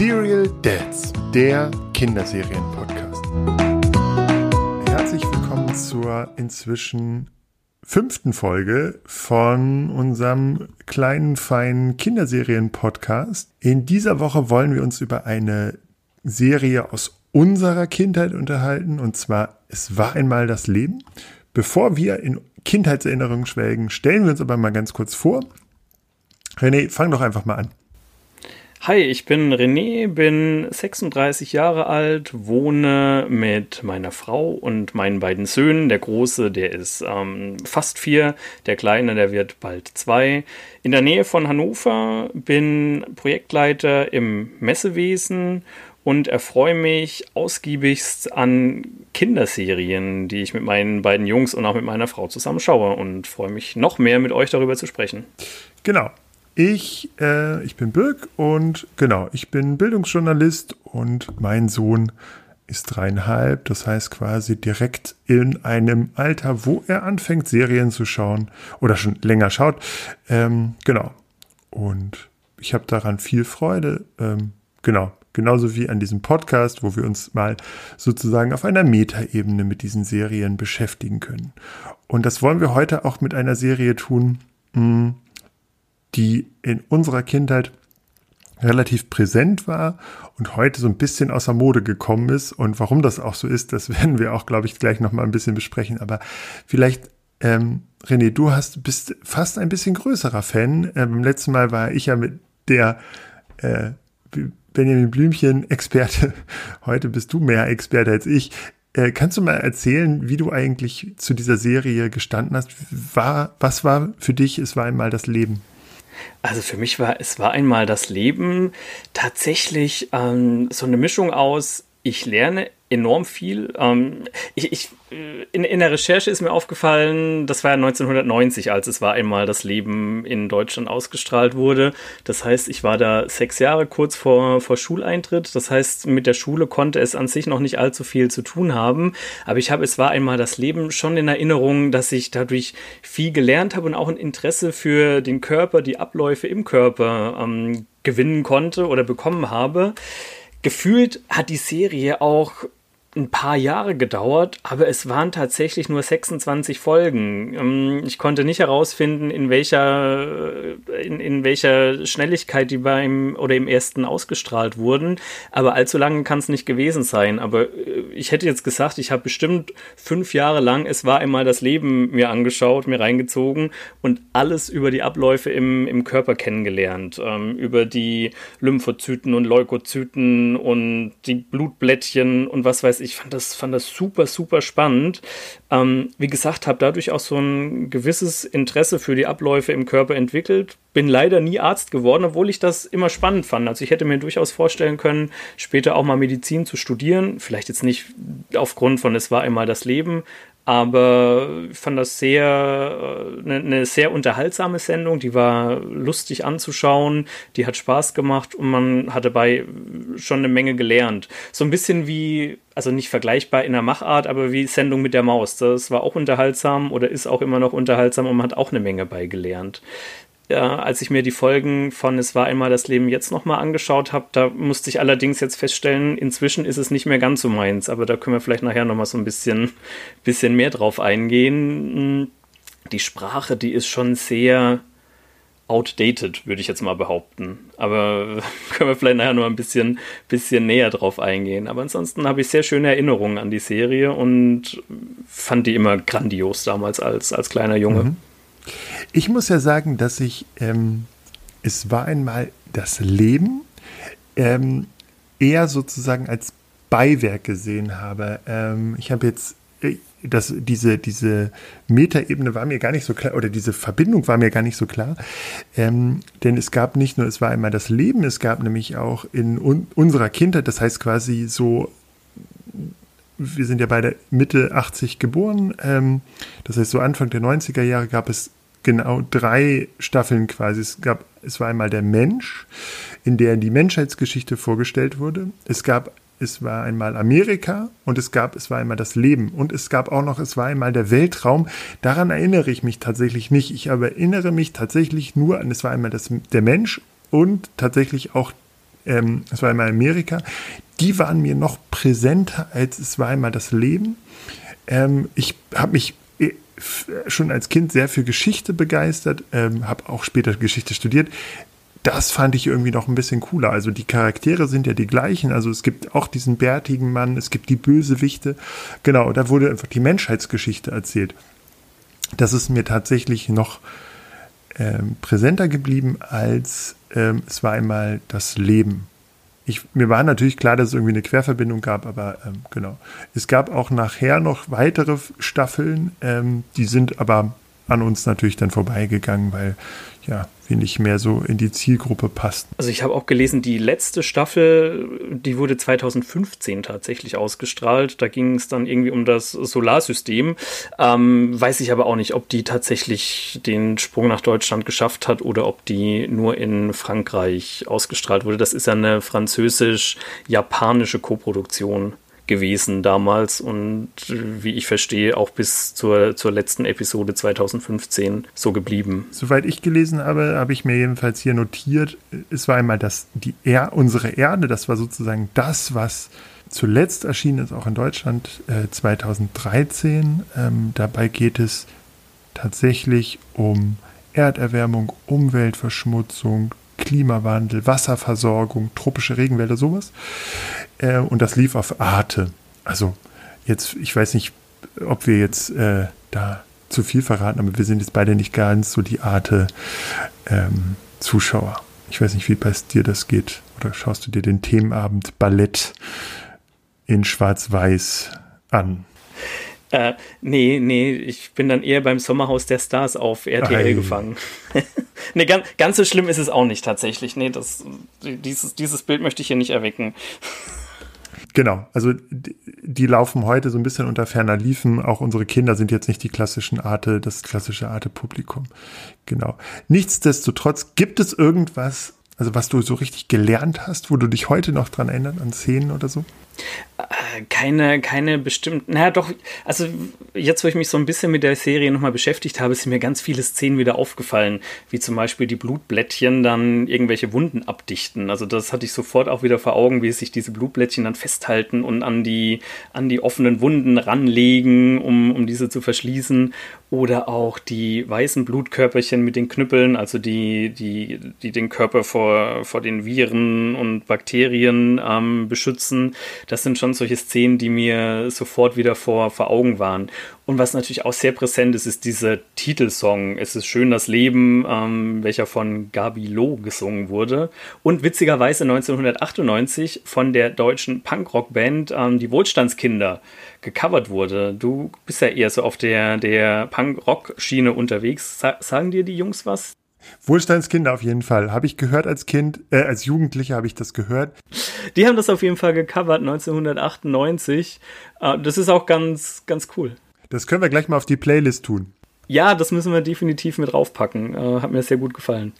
Serial Dads, der Kinderserien-Podcast. Herzlich willkommen zur inzwischen fünften Folge von unserem kleinen, feinen Kinderserien-Podcast. In dieser Woche wollen wir uns über eine Serie aus unserer Kindheit unterhalten, und zwar Es war einmal das Leben. Bevor wir in Kindheitserinnerungen schwelgen, stellen wir uns aber mal ganz kurz vor. René, fang doch einfach mal an. Hi, ich bin René, bin 36 Jahre alt, wohne mit meiner Frau und meinen beiden Söhnen. Der Große, der ist ähm, fast vier, der Kleine, der wird bald zwei. In der Nähe von Hannover, bin Projektleiter im Messewesen und erfreue mich ausgiebigst an Kinderserien, die ich mit meinen beiden Jungs und auch mit meiner Frau zusammen schaue und freue mich noch mehr mit euch darüber zu sprechen. Genau, ich, äh, ich bin Birk und genau, ich bin Bildungsjournalist und mein Sohn ist dreieinhalb, das heißt quasi direkt in einem Alter, wo er anfängt, Serien zu schauen oder schon länger schaut. Ähm, genau. Und ich habe daran viel Freude. Ähm, genau. Genauso wie an diesem Podcast, wo wir uns mal sozusagen auf einer Metaebene mit diesen Serien beschäftigen können. Und das wollen wir heute auch mit einer Serie tun, mh, hm, die in unserer Kindheit relativ präsent war und heute so ein bisschen außer Mode gekommen ist. Und warum das auch so ist, das werden wir auch, glaube ich, gleich noch mal ein bisschen besprechen. Aber vielleicht, ähm, René, du hast, bist fast ein bisschen größerer Fan. Ähm, beim letzten Mal war ich ja mit der äh, Benjamin Blümchen-Experte. Heute bist du mehr Experte als ich. Äh, kannst du mal erzählen, wie du eigentlich zu dieser Serie gestanden hast? War, was war für dich, es war einmal das Leben? Also für mich war es war einmal das Leben tatsächlich ähm, so eine Mischung aus, ich lerne enorm viel. Ähm, ich, ich, äh, in, in der Recherche ist mir aufgefallen, das war ja 1990, als es war einmal das Leben in Deutschland ausgestrahlt wurde. Das heißt, ich war da sechs Jahre kurz vor, vor Schuleintritt. Das heißt, mit der Schule konnte es an sich noch nicht allzu viel zu tun haben. Aber ich habe, es war einmal das Leben schon in Erinnerung, dass ich dadurch viel gelernt habe und auch ein Interesse für den Körper, die Abläufe im Körper ähm, gewinnen konnte oder bekommen habe. Gefühlt hat die Serie auch ein paar Jahre gedauert, aber es waren tatsächlich nur 26 Folgen. Ähm, ich konnte nicht herausfinden, in welcher, in, in welcher Schnelligkeit die beim oder im ersten ausgestrahlt wurden, aber allzu lange kann es nicht gewesen sein. Aber äh, ich hätte jetzt gesagt, ich habe bestimmt fünf Jahre lang Es war einmal das Leben mir angeschaut, mir reingezogen und alles über die Abläufe im, im Körper kennengelernt. Ähm, über die Lymphozyten und Leukozyten und die Blutblättchen und was weiß ich fand das, fand das super, super spannend. Ähm, wie gesagt, habe dadurch auch so ein gewisses Interesse für die Abläufe im Körper entwickelt. Bin leider nie Arzt geworden, obwohl ich das immer spannend fand. Also ich hätte mir durchaus vorstellen können, später auch mal Medizin zu studieren. Vielleicht jetzt nicht aufgrund von Es war einmal das Leben, aber ich fand das sehr eine, äh, eine sehr unterhaltsame Sendung, die war lustig anzuschauen, die hat Spaß gemacht und man hat dabei schon eine Menge gelernt. So ein bisschen wie, also nicht vergleichbar in der Machart, aber wie Sendung mit der Maus. Das war auch unterhaltsam oder ist auch immer noch unterhaltsam und man hat auch eine Menge beigelernt ja, als ich mir die Folgen von Es war einmal das Leben jetzt nochmal angeschaut habe, da musste ich allerdings jetzt feststellen, inzwischen ist es nicht mehr ganz so meins, aber da können wir vielleicht nachher nochmal so ein bisschen, bisschen mehr drauf eingehen. Die Sprache, die ist schon sehr outdated, würde ich jetzt mal behaupten. Aber können wir vielleicht nachher noch ein bisschen, bisschen näher drauf eingehen. Aber ansonsten habe ich sehr schöne Erinnerungen an die Serie und fand die immer grandios damals als, als kleiner Junge. Mhm. Ich muss ja sagen, dass ich, ähm, es war einmal das Leben ähm, eher sozusagen als Beiwerk gesehen habe. Ähm, ich habe jetzt äh, das, diese, diese Metaebene war mir gar nicht so klar, oder diese Verbindung war mir gar nicht so klar. Ähm, denn es gab nicht nur, es war einmal das Leben, es gab nämlich auch in un unserer Kindheit, das heißt quasi so, wir sind ja beide Mitte 80 geboren, ähm, das heißt so Anfang der 90er Jahre gab es genau drei Staffeln quasi. Es gab, es war einmal der Mensch, in der die Menschheitsgeschichte vorgestellt wurde. Es gab, es war einmal Amerika und es gab, es war einmal das Leben und es gab auch noch, es war einmal der Weltraum. Daran erinnere ich mich tatsächlich nicht. Ich erinnere mich tatsächlich nur an, es war einmal das, der Mensch und tatsächlich auch ähm, es war einmal Amerika, die waren mir noch präsenter als es war einmal das Leben. Ähm, ich habe mich äh, schon als Kind sehr für Geschichte begeistert, ähm, habe auch später Geschichte studiert. Das fand ich irgendwie noch ein bisschen cooler. Also die Charaktere sind ja die gleichen. Also es gibt auch diesen bärtigen Mann, es gibt die Bösewichte. Genau, da wurde einfach die Menschheitsgeschichte erzählt. Das ist mir tatsächlich noch ähm, präsenter geblieben als ähm, es war einmal das Leben. Ich, mir war natürlich klar, dass es irgendwie eine Querverbindung gab, aber ähm, genau. Es gab auch nachher noch weitere Staffeln, ähm, die sind aber an uns natürlich dann vorbeigegangen, weil ja, nicht mehr so in die Zielgruppe passten. Also ich habe auch gelesen, die letzte Staffel, die wurde 2015 tatsächlich ausgestrahlt. Da ging es dann irgendwie um das Solarsystem. Ähm, weiß ich aber auch nicht, ob die tatsächlich den Sprung nach Deutschland geschafft hat oder ob die nur in Frankreich ausgestrahlt wurde. Das ist ja eine französisch-japanische Koproduktion gewesen damals und wie ich verstehe auch bis zur, zur letzten Episode 2015 so geblieben. Soweit ich gelesen habe, habe ich mir jedenfalls hier notiert, es war einmal das, die er unsere Erde, das war sozusagen das, was zuletzt erschienen ist, auch in Deutschland äh, 2013. Ähm, dabei geht es tatsächlich um Erderwärmung, Umweltverschmutzung, Klimawandel, Wasserversorgung, tropische Regenwälder, sowas. Äh, und das lief auf Arte. Also jetzt, ich weiß nicht, ob wir jetzt äh, da zu viel verraten, aber wir sind jetzt beide nicht ganz so die Arte ähm, Zuschauer. Ich weiß nicht, wie bei dir das geht. Oder schaust du dir den Themenabend Ballett in Schwarz-Weiß an? Äh, nee, nee, ich bin dann eher beim Sommerhaus der Stars auf RTL Ei. gefangen. nee, ganz, ganz so schlimm ist es auch nicht tatsächlich. Nee, das, dieses, dieses Bild möchte ich hier nicht erwecken. Genau, also die, die, laufen heute so ein bisschen unter ferner Liefen. Auch unsere Kinder sind jetzt nicht die klassischen Arte, das klassische Arte-Publikum. Genau. Nichtsdestotrotz gibt es irgendwas, also was du so richtig gelernt hast, wo du dich heute noch dran erinnerst, an Szenen oder so? Äh, keine, keine bestimmten, naja doch, also jetzt, wo ich mich so ein bisschen mit der Serie nochmal beschäftigt habe, sind mir ganz viele Szenen wieder aufgefallen, wie zum Beispiel die Blutblättchen dann irgendwelche Wunden abdichten. Also das hatte ich sofort auch wieder vor Augen, wie sich diese Blutblättchen dann festhalten und an die, an die offenen Wunden ranlegen, um, um diese zu verschließen. Oder auch die weißen Blutkörperchen mit den Knüppeln, also die, die, die den Körper vor, vor den Viren und Bakterien ähm, beschützen das sind schon solche Szenen, die mir sofort wieder vor, vor Augen waren. Und was natürlich auch sehr präsent ist, ist dieser Titelsong. Es ist schön das Leben, ähm, welcher von Gabi Loh gesungen wurde. Und witzigerweise 1998 von der deutschen Punkrock-Band ähm, Die Wohlstandskinder gecovert wurde. Du bist ja eher so auf der, der Punk-Rock-Schiene unterwegs. Sa sagen dir die Jungs was? Wohlstandskinder auf jeden Fall. Habe ich gehört als Kind, äh, als Jugendlicher habe ich das gehört. Die haben das auf jeden Fall gecovert 1998. Äh, das ist auch ganz, ganz cool. Das können wir gleich mal auf die Playlist tun. Ja, das müssen wir definitiv mit draufpacken. Äh, hat mir sehr gut gefallen.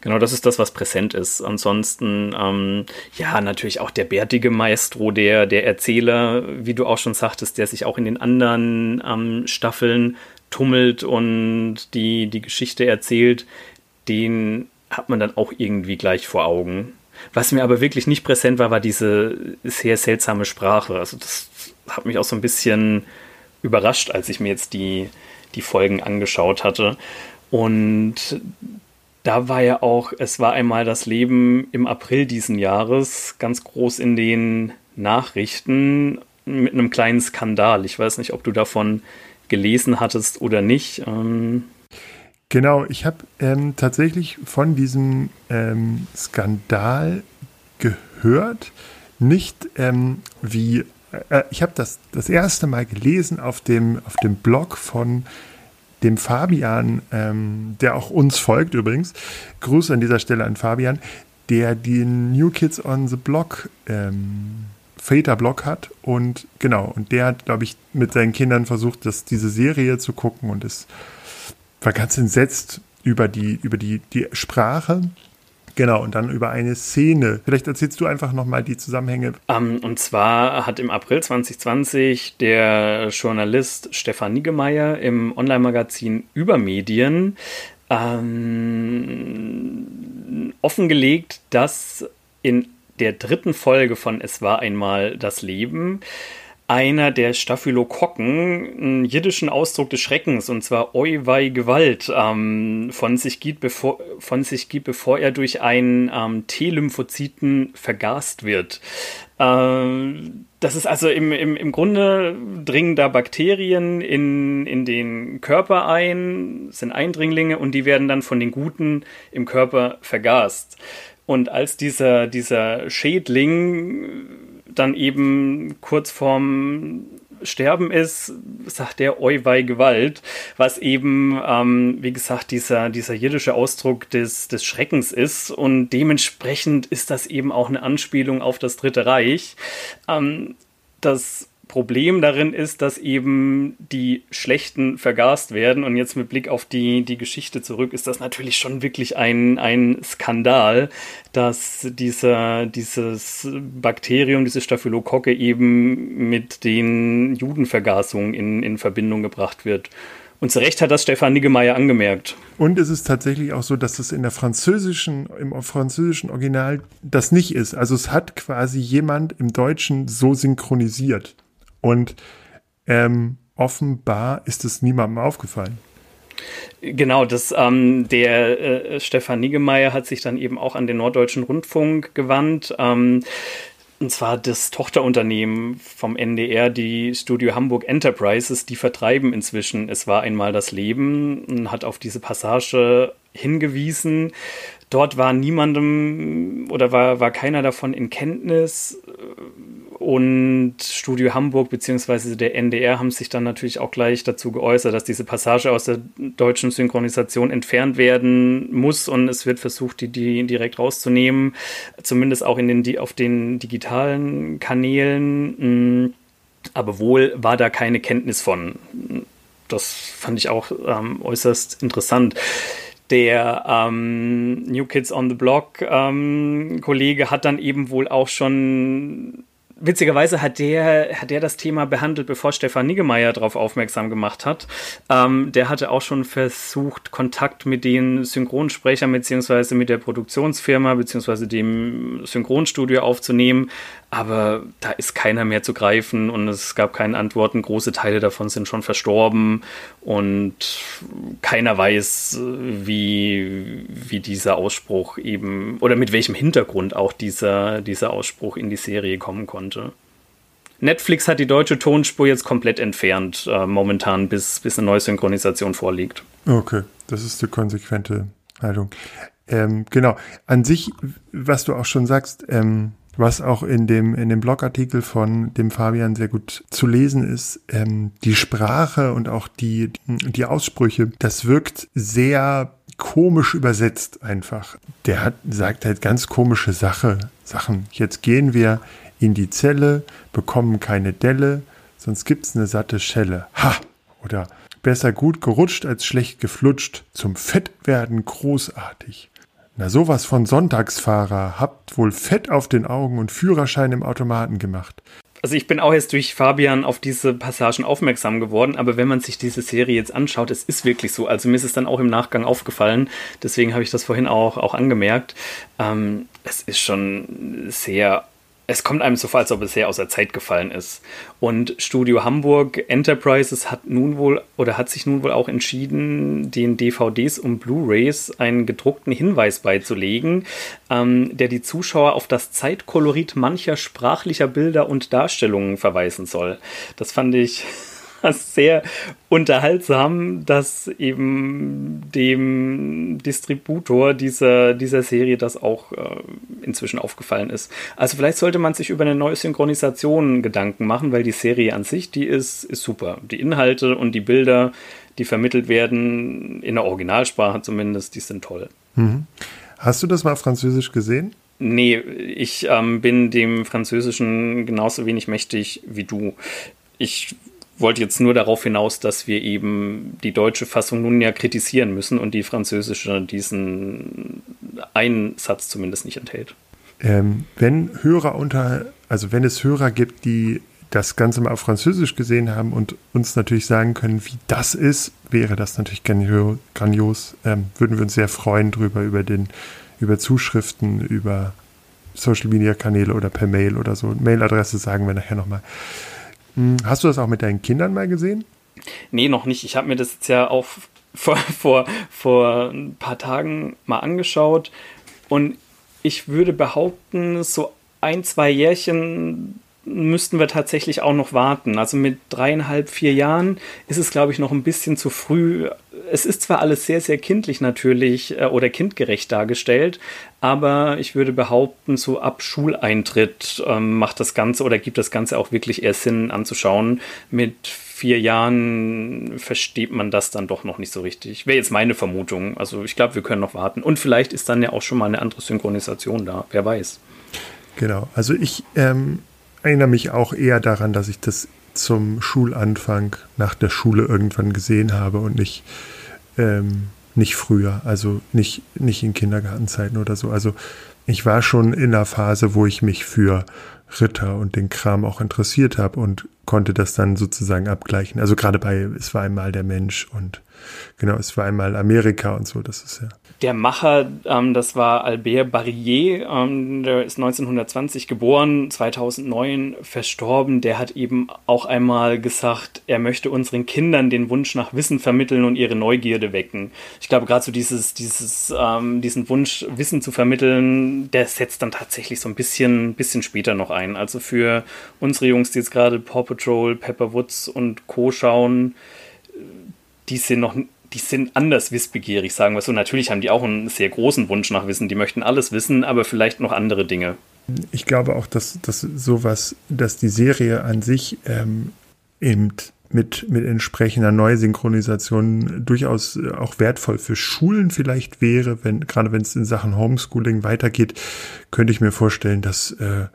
Genau, das ist das, was präsent ist. Ansonsten, ähm, ja, natürlich auch der bärtige Maestro, der, der Erzähler, wie du auch schon sagtest, der sich auch in den anderen ähm, Staffeln tummelt und die, die Geschichte erzählt, den hat man dann auch irgendwie gleich vor Augen. Was mir aber wirklich nicht präsent war, war diese sehr seltsame Sprache. Also das hat mich auch so ein bisschen überrascht, als ich mir jetzt die, die Folgen angeschaut hatte. Und da war ja auch, es war einmal das Leben im April diesen Jahres ganz groß in den Nachrichten mit einem kleinen Skandal. Ich weiß nicht, ob du davon gelesen hattest oder nicht. Ähm genau, ich habe ähm, tatsächlich von diesem ähm, Skandal gehört. Nicht ähm, wie, äh, ich habe das das erste Mal gelesen auf dem, auf dem Blog von dem Fabian, ähm, der auch uns folgt übrigens. Gruß an dieser Stelle an Fabian, der den New Kids on the Block ähm, Väterblock hat und genau, und der hat, glaube ich, mit seinen Kindern versucht, das, diese Serie zu gucken und es war ganz entsetzt über die, über die, die Sprache. Genau, und dann über eine Szene. Vielleicht erzählst du einfach nochmal die Zusammenhänge. Um, ähm, und zwar hat im April 2020 der Journalist Stefan Niggemeier im Online-Magazin Übermedien ähm, offengelegt, dass in der dritten Folge von Es war einmal das Leben einer der Staphylokokken einen jiddischen Ausdruck des Schreckens, und zwar Oiwei Gewalt, ähm, von, sich gibt, bevor, von sich gibt, bevor er durch einen ähm, T-Lymphozyten vergast wird. Ähm, das ist also im, im, im Grunde dringen da Bakterien in, in den Körper ein, sind Eindringlinge und die werden dann von den Guten im Körper vergast. Und als dieser, dieser Schädling dann eben kurz vorm Sterben ist, sagt der Euwei Gewalt, was eben, ähm, wie gesagt, dieser, dieser jiddische Ausdruck des, des Schreckens ist. Und dementsprechend ist das eben auch eine Anspielung auf das Dritte Reich. Ähm, das Problem darin ist, dass eben die Schlechten vergast werden. Und jetzt mit Blick auf die, die Geschichte zurück ist das natürlich schon wirklich ein, ein Skandal, dass dieser, dieses Bakterium, diese Staphylokocke eben mit den Judenvergasungen in, in Verbindung gebracht wird. Und zu Recht hat das Stefan Niggemeier angemerkt. Und es ist tatsächlich auch so, dass es in der französischen, im französischen Original das nicht ist. Also es hat quasi jemand im Deutschen so synchronisiert. Und ähm, offenbar ist es niemandem aufgefallen. Genau, das, ähm, der äh, Stefan Niggemeier hat sich dann eben auch an den Norddeutschen Rundfunk gewandt. Ähm, und zwar das Tochterunternehmen vom NDR, die Studio Hamburg Enterprises, die vertreiben inzwischen Es war einmal das Leben und hat auf diese Passage hingewiesen. Dort war niemandem oder war, war keiner davon in Kenntnis. Und Studio Hamburg bzw. der NDR haben sich dann natürlich auch gleich dazu geäußert, dass diese Passage aus der deutschen Synchronisation entfernt werden muss und es wird versucht, die, die direkt rauszunehmen, zumindest auch in den, auf den digitalen Kanälen. Mm, aber wohl war da keine Kenntnis von. Das fand ich auch ähm, äußerst interessant der ähm, New Kids on the Block ähm, Kollege hat dann eben wohl auch schon witzigerweise hat der, hat der das Thema behandelt, bevor Stefan Niggemeier darauf aufmerksam gemacht hat. Ähm, der hatte auch schon versucht, Kontakt mit den Synchronsprechern beziehungsweise mit der Produktionsfirma beziehungsweise dem Synchronstudio aufzunehmen, aber da ist keiner mehr zu greifen und es gab keine Antworten. Große Teile davon sind schon verstorben und keiner weiß, wie, wie dieser Ausspruch eben oder mit welchem Hintergrund auch dieser, dieser Ausspruch in die Serie kommen konnte. Netflix hat die deutsche Tonspur jetzt komplett entfernt, äh, momentan, bis, bis eine neue Synchronisation vorliegt. Okay, das ist die konsequente Haltung. Ähm, genau, an sich, was du auch schon sagst, ähm, was auch in dem, in dem Blogartikel von dem Fabian sehr gut zu lesen ist, ähm, die Sprache und auch die, die Aussprüche, das wirkt sehr komisch übersetzt einfach. Der hat, sagt halt ganz komische Sache, Sachen. Jetzt gehen wir in die Zelle, bekommen keine Delle, sonst gibt's eine satte Schelle. Ha! Oder besser gut gerutscht als schlecht geflutscht, zum Fettwerden großartig. Na sowas von Sonntagsfahrer, habt wohl Fett auf den Augen und Führerschein im Automaten gemacht. Also ich bin auch jetzt durch Fabian auf diese Passagen aufmerksam geworden, aber wenn man sich diese Serie jetzt anschaut, es ist wirklich so. Also mir ist es dann auch im Nachgang aufgefallen, deswegen habe ich das vorhin auch, auch angemerkt. Ähm, es ist schon sehr es kommt einem so vor, als ob es sehr aus der Zeit gefallen ist. Und Studio Hamburg Enterprises hat nun wohl oder hat sich nun wohl auch entschieden, den DVDs und Blu-rays einen gedruckten Hinweis beizulegen, ähm, der die Zuschauer auf das Zeitkolorit mancher sprachlicher Bilder und Darstellungen verweisen soll. Das fand ich sehr unterhaltsam, dass eben dem Distributor dieser, dieser Serie das auch äh, inzwischen aufgefallen ist. Also vielleicht sollte man sich über eine neue Synchronisation Gedanken machen, weil die Serie an sich, die ist, ist super. Die Inhalte und die Bilder, die vermittelt werden, in der Originalsprache zumindest, die sind toll. Mhm. Hast du das mal französisch gesehen? Nee, ich ähm, bin dem Französischen genauso wenig mächtig wie du. Ich wollte jetzt nur darauf hinaus, dass wir eben die deutsche Fassung nun ja kritisieren müssen und die französische diesen einen Satz zumindest nicht enthält. Ähm, wenn Hörer unter, also wenn es Hörer gibt, die das Ganze mal auf Französisch gesehen haben und uns natürlich sagen können, wie das ist, wäre das natürlich grandios. Ähm, würden wir uns sehr freuen drüber, über den, über Zuschriften, über Social Media Kanäle oder per Mail oder so. Mailadresse sagen wir nachher nochmal. Hm, hast du das auch mit deinen Kindern mal gesehen? Nee, noch nicht. Ich habe mir das jetzt ja auch vor, vor, vor ein paar Tagen mal angeschaut und ich würde behaupten, so ein, zwei Jährchen müssten wir tatsächlich auch noch warten. Also mit dreieinhalb, vier Jahren ist es, glaube ich, noch ein bisschen zu früh. Es ist zwar alles sehr, sehr kindlich natürlich äh, oder kindgerecht dargestellt, aber ich würde behaupten, so ab Schuleintritt ähm, macht das Ganze oder gibt das Ganze auch wirklich eher Sinn anzuschauen. Mit vier Jahren versteht man das dann doch noch nicht so richtig. Wäre jetzt meine Vermutung. Also ich glaube, wir können noch warten. Und vielleicht ist dann ja auch schon mal eine andere Synchronisation da. Wer weiß. Genau. Also ich ähm, erinnere mich auch eher daran, dass ich das zum Schulanfang nach der Schule irgendwann gesehen habe und nicht, ähm, nicht früher, also nicht, nicht in Kindergartenzeiten oder so. Also ich war schon in einer Phase, wo ich mich für Ritter und den Kram auch interessiert habe und konnte das dann sozusagen abgleichen. Also gerade bei Es war einmal der Mensch und genau, es war einmal Amerika und so, das ist ja der Macher, ähm, das war Albert Barrier, ähm, der ist 1920 geboren, 2009 verstorben. Der hat eben auch einmal gesagt, er möchte unseren Kindern den Wunsch nach Wissen vermitteln und ihre Neugierde wecken. Ich glaube, gerade so dieses, dieses, ähm, diesen Wunsch, Wissen zu vermitteln, der setzt dann tatsächlich so ein bisschen, bisschen später noch ein. Also für unsere Jungs, die jetzt gerade Paw Patrol, Pepper Woods und Co. schauen, die sind noch die sind anders wissbegierig, sagen wir so. Natürlich haben die auch einen sehr großen Wunsch nach Wissen. Die möchten alles wissen, aber vielleicht noch andere Dinge. Ich glaube auch, dass, dass sowas, dass die Serie an sich ähm, eben mit, mit entsprechender Neusynchronisation durchaus auch wertvoll für Schulen vielleicht wäre, wenn, gerade wenn es in Sachen Homeschooling weitergeht, könnte ich mir vorstellen, dass äh,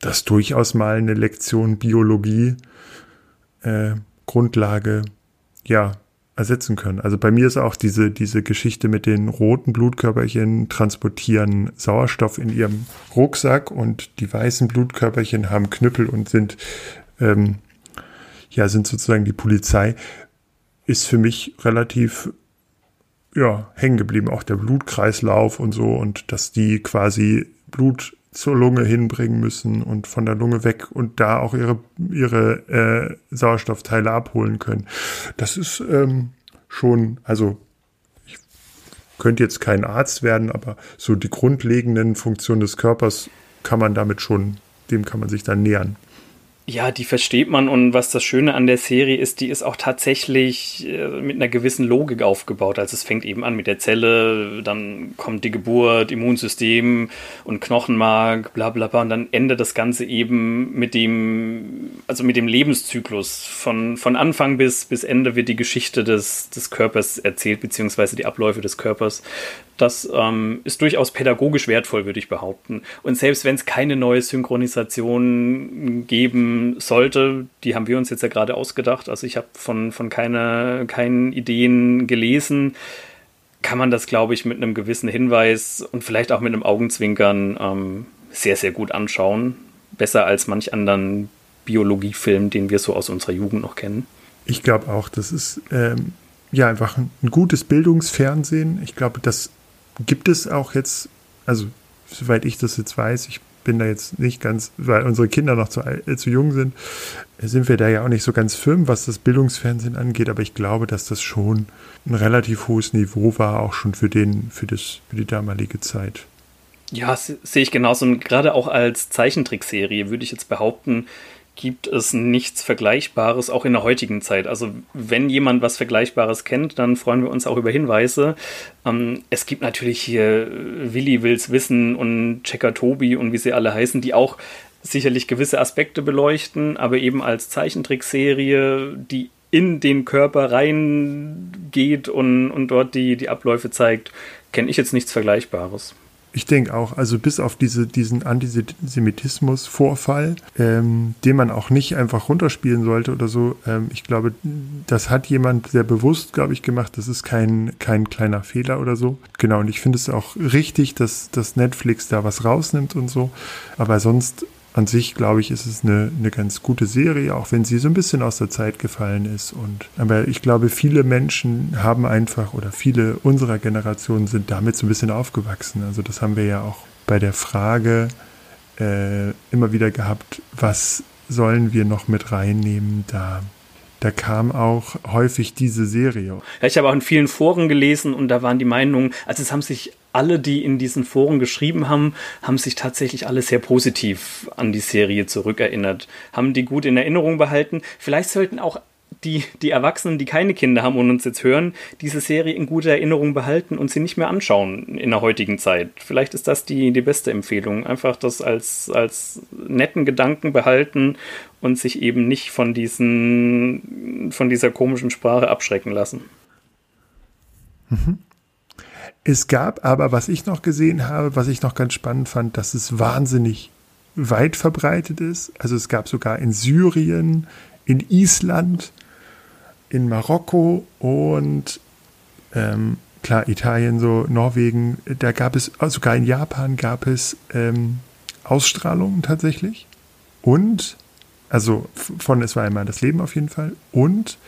das durchaus mal eine Lektion Biologie äh, Grundlage ja ersetzen können. Also bei mir ist auch diese, diese Geschichte mit den roten Blutkörperchen transportieren Sauerstoff in ihrem Rucksack und die weißen Blutkörperchen haben Knüppel und sind, ähm, ja, sind sozusagen die Polizei, ist für mich relativ, ja, hängen geblieben. Auch der Blutkreislauf und so und dass die quasi Blut zur Lunge hinbringen müssen und von der Lunge weg und da auch ihre, ihre äh, Sauerstoffteile abholen können. Das ist ähm, schon, also ich könnte jetzt kein Arzt werden, aber so die grundlegenden Funktionen des Körpers kann man damit schon, dem kann man sich dann nähern. Ja, die versteht man und was das Schöne an der Serie ist, die ist auch tatsächlich äh, mit einer gewissen Logik aufgebaut. Also es fängt eben an mit der Zelle, dann kommt die Geburt, Immunsystem und Knochenmark, bla bla bla und dann endet das Ganze eben mit dem, also mit dem Lebenszyklus. Von, von Anfang bis, bis Ende wird die Geschichte des, des Körpers erzählt, beziehungsweise die Abläufe des Körpers. Das ähm, ist durchaus pädagogisch wertvoll, würde ich behaupten. Und selbst wenn es keine neue Synchronisation geben sollte, die haben wir uns jetzt ja gerade ausgedacht, also ich habe von, von keine, keinen Ideen gelesen, kann man das, glaube ich, mit einem gewissen Hinweis und vielleicht auch mit einem Augenzwinkern ähm, sehr, sehr gut anschauen. Besser als manch anderen Biologiefilm, den wir so aus unserer Jugend noch kennen. Ich glaube auch, das ist ähm, ja einfach ein gutes Bildungsfernsehen. Ich glaube, das gibt es auch jetzt, also soweit ich das jetzt weiß, ich bin da jetzt nicht ganz, weil unsere Kinder noch zu, äh, zu jung sind, sind wir da ja auch nicht so ganz firm, was das Bildungsfernsehen angeht, aber ich glaube, dass das schon ein relativ hohes Niveau war, auch schon für den, für das, für die damalige Zeit. Ja, sehe ich genauso. Und gerade auch als Zeichentrickserie würde ich jetzt behaupten, gibt es nichts Vergleichbares, auch in der heutigen Zeit. Also wenn jemand was Vergleichbares kennt, dann freuen wir uns auch über Hinweise. Ähm, es gibt natürlich hier Willi Wills Wissen und Checker Tobi und wie sie alle heißen, die auch sicherlich gewisse Aspekte beleuchten, aber eben als Zeichentrickserie, die in den Körper reingeht und, und dort die, die Abläufe zeigt, kenne ich jetzt nichts Vergleichbares. Ich denke auch, also bis auf diese, diesen Antisemitismus-Vorfall, ähm, den man auch nicht einfach runterspielen sollte oder so, ähm, ich glaube, das hat jemand sehr bewusst, glaube ich, gemacht. Das ist kein, kein kleiner Fehler oder so. Genau, und ich finde es auch richtig, dass, dass Netflix da was rausnimmt und so. Aber sonst an sich, glaube ich, ist es eine, eine ganz gute Serie, auch wenn sie so ein bisschen aus der Zeit gefallen ist. Und, aber ich glaube, viele Menschen haben einfach oder viele unserer Generation sind damit so ein bisschen aufgewachsen. Also das haben wir ja auch bei der Frage äh, immer wieder gehabt, was sollen wir noch mit reinnehmen da? Da kam auch häufig diese Serie. Ja, ich habe auch in vielen Foren gelesen und da waren die Meinungen, also es haben sich alle, die in diesen Foren geschrieben haben, haben sich tatsächlich alle sehr positiv an die Serie zurückerinnert, haben die gut in Erinnerung behalten. Vielleicht sollten auch die, die Erwachsenen, die keine Kinder haben und uns jetzt hören, diese Serie in guter Erinnerung behalten und sie nicht mehr anschauen in der heutigen Zeit. Vielleicht ist das die, die beste Empfehlung. Einfach das als, als netten Gedanken behalten und sich eben nicht von, diesen, von dieser komischen Sprache abschrecken lassen. Mhm. Es gab aber, was ich noch gesehen habe, was ich noch ganz spannend fand, dass es wahnsinnig weit verbreitet ist. Also es gab sogar in Syrien, in Island, in Marokko und ähm, klar, Italien, so Norwegen, da gab es, also sogar in Japan gab es ähm, Ausstrahlungen tatsächlich. Und, also von Es war einmal das Leben auf jeden Fall. Und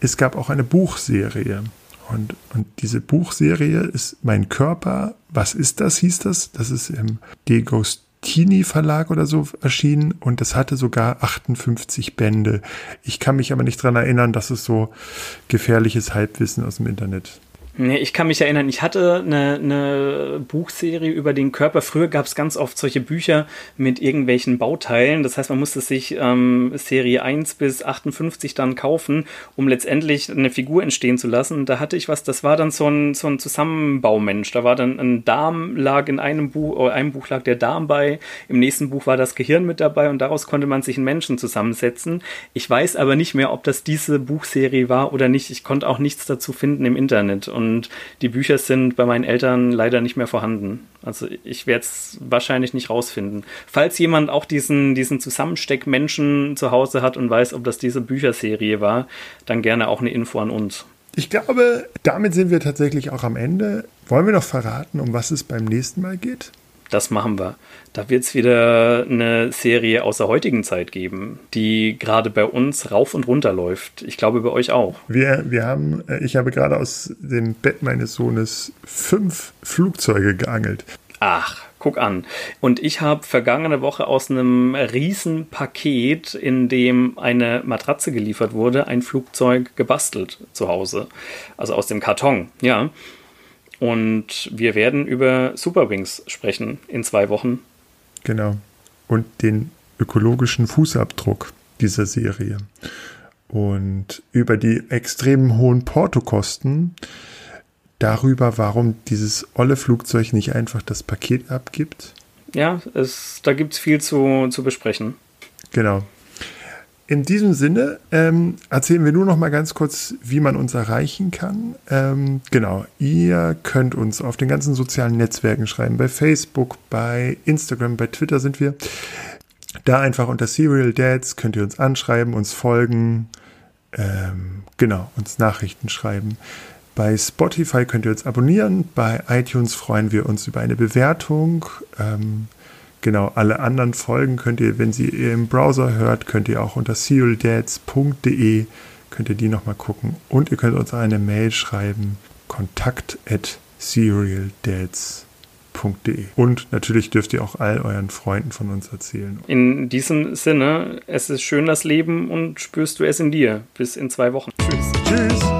es gab auch eine Buchserie. Und, und diese Buchserie ist Mein Körper, was ist das, hieß das? Das ist im Degostini Verlag oder so erschienen und das hatte sogar 58 Bände. Ich kann mich aber nicht dran erinnern, dass es so gefährliches Halbwissen aus dem Internet Nee, ich kann mich erinnern, ich hatte eine, eine Buchserie über den Körper. Früher gab es ganz oft solche Bücher mit irgendwelchen Bauteilen. Das heißt, man musste sich ähm, Serie 1 bis 58 dann kaufen, um letztendlich eine Figur entstehen zu lassen. Da hatte ich was, das war dann so ein, so ein Zusammenbaumensch. Da war dann ein Darm, lag in einem Buch, oder einem Buch lag der Darm bei, im nächsten Buch war das Gehirn mit dabei und daraus konnte man sich einen Menschen zusammensetzen. Ich weiß aber nicht mehr, ob das diese Buchserie war oder nicht. Ich konnte auch nichts dazu finden im Internet. Und und die Bücher sind bei meinen Eltern leider nicht mehr vorhanden. Also ich werde es wahrscheinlich nicht rausfinden. Falls jemand auch diesen, diesen Zusammensteck Menschen zu Hause hat und weiß, ob das diese Bücherserie war, dann gerne auch eine Info an uns. Ich glaube, damit sind wir tatsächlich auch am Ende. Wollen wir noch verraten, um was es beim nächsten Mal geht? das machen wir. Da wird es wieder eine Serie aus der heutigen Zeit geben, die gerade bei uns rauf und runter läuft. Ich glaube bei euch auch. Wir, wir haben, äh, ich habe gerade aus dem Bett meines Sohnes fünf Flugzeuge geangelt. Ach, guck an. Und ich habe vergangene Woche aus einem riesen Paket, in dem eine Matratze geliefert wurde, ein Flugzeug gebastelt zu Hause. Also aus dem Karton, ja. Und wir werden über Superwings sprechen in zwei Wochen. Genau. Und den ökologischen Fußabdruck dieser Serie. Und über die extrem hohen Portokosten, darüber, warum dieses olle Flugzeug nicht einfach das Paket abgibt. Ja, es, da gibt es viel zu, zu besprechen. Genau. In diesem Sinne ähm, erzählen wir nur noch mal ganz kurz, wie man uns erreichen kann. Ähm, genau, ihr könnt uns auf den ganzen sozialen Netzwerken schreiben. Bei Facebook, bei Instagram, bei Twitter sind wir. Da einfach unter Serial Dads könnt ihr uns anschreiben, uns folgen, ähm, genau, uns Nachrichten schreiben. Bei Spotify könnt ihr uns abonnieren. Bei iTunes freuen wir uns über eine Bewertung. Ähm, Genau, alle anderen Folgen könnt ihr, wenn sie im Browser hört, könnt ihr auch unter serialdads.de könnt ihr die nochmal gucken. Und ihr könnt uns eine Mail schreiben, kontakt at serialdads.de. Und natürlich dürft ihr auch all euren Freunden von uns erzählen. In diesem Sinne, es ist schön das Leben und spürst du es in dir. Bis in zwei Wochen. Tschüss. Tschüss.